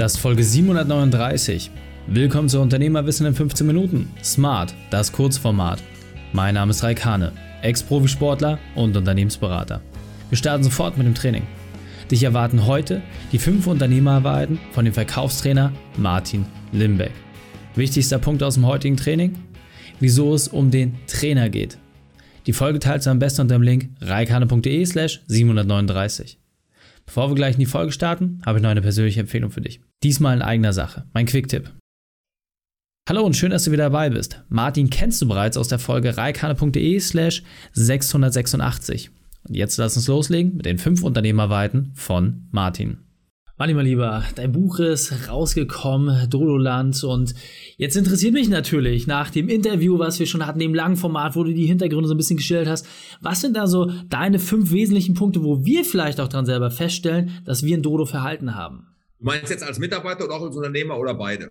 Das ist Folge 739. Willkommen zu Unternehmerwissen in 15 Minuten. Smart, das Kurzformat. Mein Name ist Raikane, Ex-Profisportler und Unternehmensberater. Wir starten sofort mit dem Training. Dich erwarten heute die fünf Unternehmerarbeiten von dem Verkaufstrainer Martin Limbeck. Wichtigster Punkt aus dem heutigen Training? Wieso es um den Trainer geht. Die Folge teilst du am besten unter dem Link reikane.de slash 739. Bevor wir gleich in die Folge starten, habe ich noch eine persönliche Empfehlung für dich. Diesmal in eigener Sache, mein Quick-Tipp. Hallo und schön, dass du wieder dabei bist. Martin kennst du bereits aus der Folge reikane.de slash 686. Und jetzt lass uns loslegen mit den fünf Unternehmerweiten von Martin. Martin, mein Lieber, dein Buch ist rausgekommen, Dololand. Und jetzt interessiert mich natürlich nach dem Interview, was wir schon hatten, dem langen Format, wo du die Hintergründe so ein bisschen gestellt hast. Was sind da so deine fünf wesentlichen Punkte, wo wir vielleicht auch dran selber feststellen, dass wir ein Dodo-Verhalten haben? Du meinst jetzt als Mitarbeiter oder auch als Unternehmer oder beide?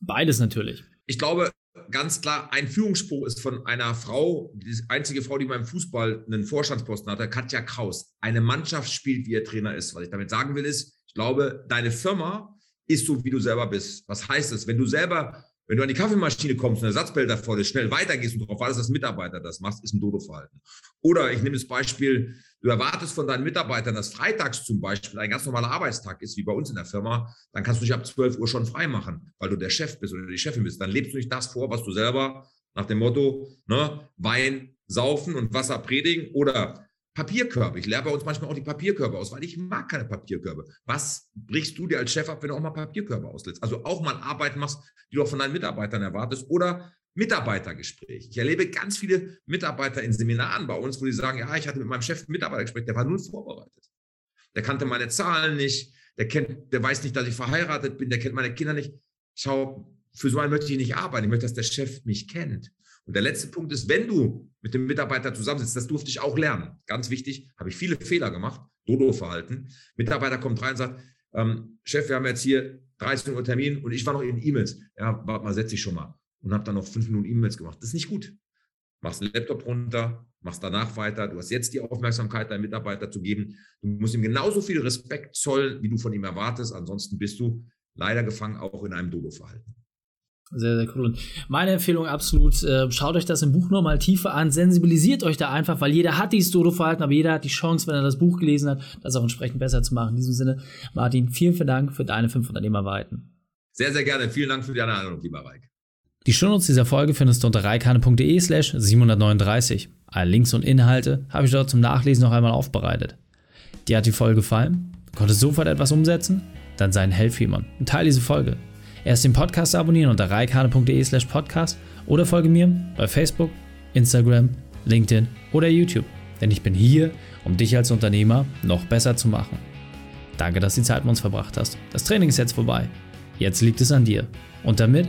Beides natürlich. Ich glaube, ganz klar, ein Führungsspruch ist von einer Frau, die einzige Frau, die beim Fußball einen Vorstandsposten hatte, Katja Kraus. Eine Mannschaft spielt, wie ihr Trainer ist. Was ich damit sagen will, ist, ich glaube, deine Firma ist so, wie du selber bist. Was heißt das? Wenn du selber wenn du an die Kaffeemaschine kommst und ein Ersatzbehälter vor dir schnell weitergehst und darauf wartest, dass Mitarbeiter das machst, ist ein Dodo-Verhalten. Oder ich nehme das Beispiel, du erwartest von deinen Mitarbeitern, dass freitags zum Beispiel ein ganz normaler Arbeitstag ist, wie bei uns in der Firma, dann kannst du dich ab 12 Uhr schon frei machen, weil du der Chef bist oder die Chefin bist. Dann lebst du nicht das vor, was du selber nach dem Motto ne, Wein saufen und Wasser predigen oder Papierkörbe. Ich lehre bei uns manchmal auch die Papierkörbe aus, weil ich mag keine Papierkörbe. Was brichst du dir als Chef ab, wenn du auch mal Papierkörbe auslässt? Also auch mal Arbeiten machst, die du auch von deinen Mitarbeitern erwartest oder Mitarbeitergespräch. Ich erlebe ganz viele Mitarbeiter in Seminaren bei uns, wo die sagen, ja, ich hatte mit meinem Chef ein Mitarbeitergespräch, der war null vorbereitet. Der kannte meine Zahlen nicht, der kennt, der weiß nicht, dass ich verheiratet bin, der kennt meine Kinder nicht. Schau, für so einen möchte ich nicht arbeiten. Ich möchte, dass der Chef mich kennt. Und der letzte Punkt ist, wenn du mit dem Mitarbeiter zusammensitzt, das durfte ich auch lernen. Ganz wichtig, habe ich viele Fehler gemacht, Dodo-Verhalten. Mitarbeiter kommt rein und sagt, ähm, Chef, wir haben jetzt hier 13 Uhr Termin und ich war noch in E-Mails. Ja, warte mal, setz dich schon mal. Und habe dann noch fünf Minuten E-Mails gemacht. Das ist nicht gut. Machst den Laptop runter, machst danach weiter. Du hast jetzt die Aufmerksamkeit, deinem Mitarbeiter zu geben. Du musst ihm genauso viel Respekt zollen, wie du von ihm erwartest. Ansonsten bist du leider gefangen auch in einem Dodo-Verhalten. Sehr, sehr cool. Und meine Empfehlung absolut, äh, schaut euch das im Buch nochmal tiefer an, sensibilisiert euch da einfach, weil jeder hat dieses Dodo-Verhalten, aber jeder hat die Chance, wenn er das Buch gelesen hat, das auch entsprechend besser zu machen. In diesem Sinne, Martin, vielen, vielen Dank für deine fünf Unternehmerweiten. Sehr, sehr gerne. Vielen Dank für die Einladung, lieber Reik. Die Shownotes dieser Folge findest du unter reikane.de slash 739. Alle Links und Inhalte habe ich dort zum Nachlesen noch einmal aufbereitet. Dir hat die Folge gefallen? Du konntest sofort etwas umsetzen? Dann sei ein Helfer und teile diese Folge. Erst den Podcast abonnieren unter reikane.de slash podcast oder folge mir bei Facebook, Instagram, LinkedIn oder YouTube. Denn ich bin hier, um dich als Unternehmer noch besser zu machen. Danke, dass du die Zeit mit uns verbracht hast. Das Training ist jetzt vorbei. Jetzt liegt es an dir. Und damit